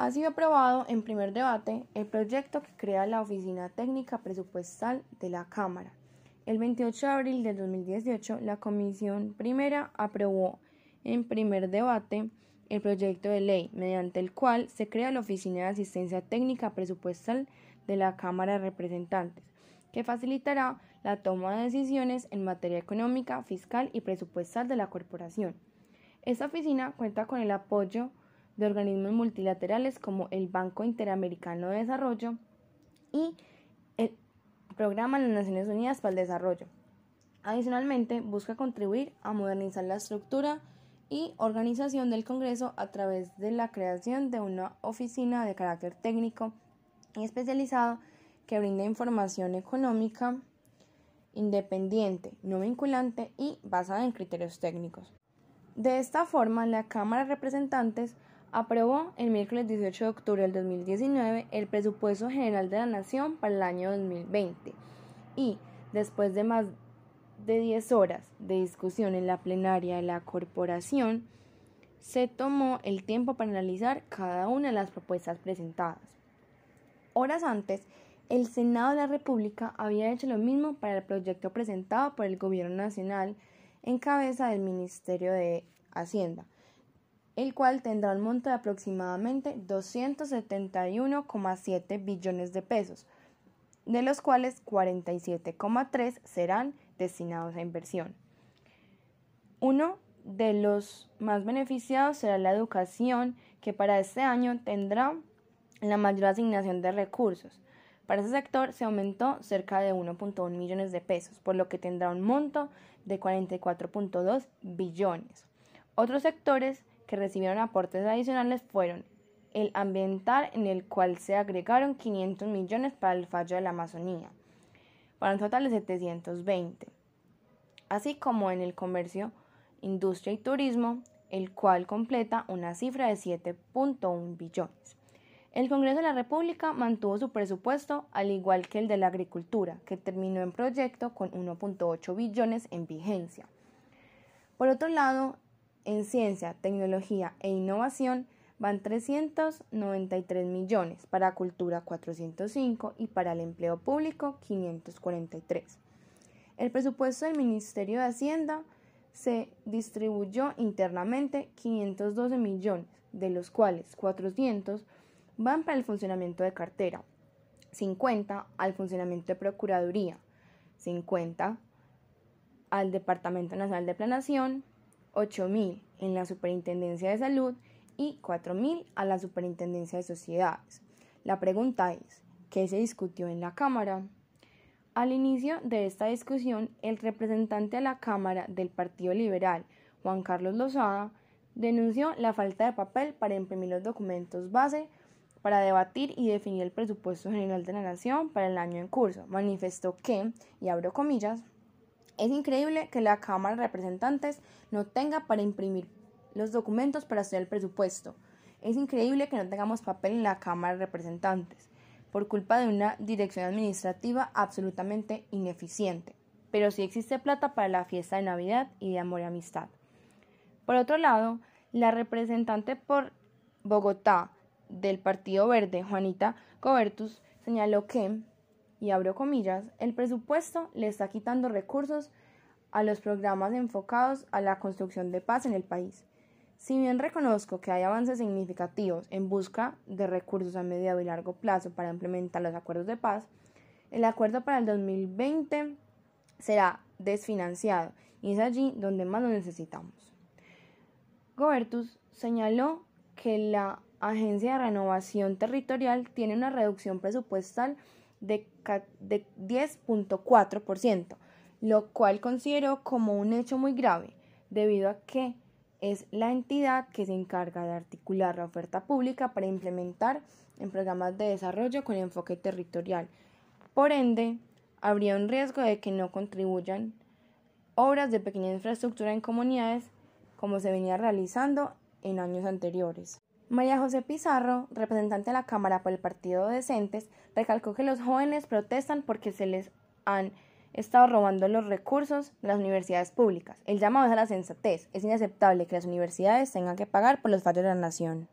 Ha sido aprobado en primer debate el proyecto que crea la Oficina Técnica Presupuestal de la Cámara. El 28 de abril de 2018, la Comisión Primera aprobó en primer debate el proyecto de ley mediante el cual se crea la Oficina de Asistencia Técnica Presupuestal de la Cámara de Representantes, que facilitará la toma de decisiones en materia económica, fiscal y presupuestal de la corporación. Esta oficina cuenta con el apoyo de organismos multilaterales como el Banco Interamericano de Desarrollo y el Programa de las Naciones Unidas para el Desarrollo. Adicionalmente, busca contribuir a modernizar la estructura y organización del Congreso a través de la creación de una oficina de carácter técnico y especializado que brinda información económica independiente, no vinculante y basada en criterios técnicos. De esta forma, la Cámara de Representantes aprobó el miércoles 18 de octubre del 2019 el presupuesto general de la Nación para el año 2020 y, después de más de 10 horas de discusión en la plenaria de la corporación, se tomó el tiempo para analizar cada una de las propuestas presentadas. Horas antes, el Senado de la República había hecho lo mismo para el proyecto presentado por el Gobierno Nacional en cabeza del Ministerio de Hacienda, el cual tendrá un monto de aproximadamente 271,7 billones de pesos, de los cuales 47,3 serán destinados a inversión. Uno de los más beneficiados será la educación, que para este año tendrá la mayor asignación de recursos. Para ese sector se aumentó cerca de 1.1 millones de pesos, por lo que tendrá un monto de 44.2 billones. Otros sectores que recibieron aportes adicionales fueron el ambiental en el cual se agregaron 500 millones para el fallo de la Amazonía, para un total de 720, así como en el comercio, industria y turismo, el cual completa una cifra de 7.1 billones. El Congreso de la República mantuvo su presupuesto al igual que el de la agricultura, que terminó en proyecto con 1.8 billones en vigencia. Por otro lado, en ciencia, tecnología e innovación van 393 millones, para cultura 405 y para el empleo público 543. El presupuesto del Ministerio de Hacienda se distribuyó internamente 512 millones, de los cuales 400 van para el funcionamiento de cartera, 50 al funcionamiento de Procuraduría, 50 al Departamento Nacional de Planación, 8.000 en la Superintendencia de Salud y 4.000 a la Superintendencia de Sociedades. La pregunta es, ¿qué se discutió en la Cámara? Al inicio de esta discusión, el representante a la Cámara del Partido Liberal, Juan Carlos Lozada, denunció la falta de papel para imprimir los documentos base para debatir y definir el presupuesto general de la Nación para el año en curso. Manifestó que, y abro comillas, es increíble que la Cámara de Representantes no tenga para imprimir los documentos para hacer el presupuesto. Es increíble que no tengamos papel en la Cámara de Representantes por culpa de una dirección administrativa absolutamente ineficiente. Pero sí existe plata para la fiesta de Navidad y de amor y amistad. Por otro lado, la representante por Bogotá del Partido Verde, Juanita Cobertus, señaló que y abro comillas, el presupuesto le está quitando recursos a los programas enfocados a la construcción de paz en el país. Si bien reconozco que hay avances significativos en busca de recursos a mediano y largo plazo para implementar los acuerdos de paz, el acuerdo para el 2020 será desfinanciado y es allí donde más lo necesitamos. Gobertus señaló que la Agencia de Renovación Territorial tiene una reducción presupuestal de, 10.4%, lo cual considero como un hecho muy grave, debido a que es la entidad que se encarga de articular la oferta pública para implementar en programas de desarrollo con enfoque territorial. Por ende, habría un riesgo de que no contribuyan obras de pequeña infraestructura en comunidades como se venía realizando en años anteriores. María José Pizarro, representante de la Cámara por el Partido Decentes, recalcó que los jóvenes protestan porque se les han estado robando los recursos de las universidades públicas. El llamado es a la sensatez. Es inaceptable que las universidades tengan que pagar por los fallos de la nación.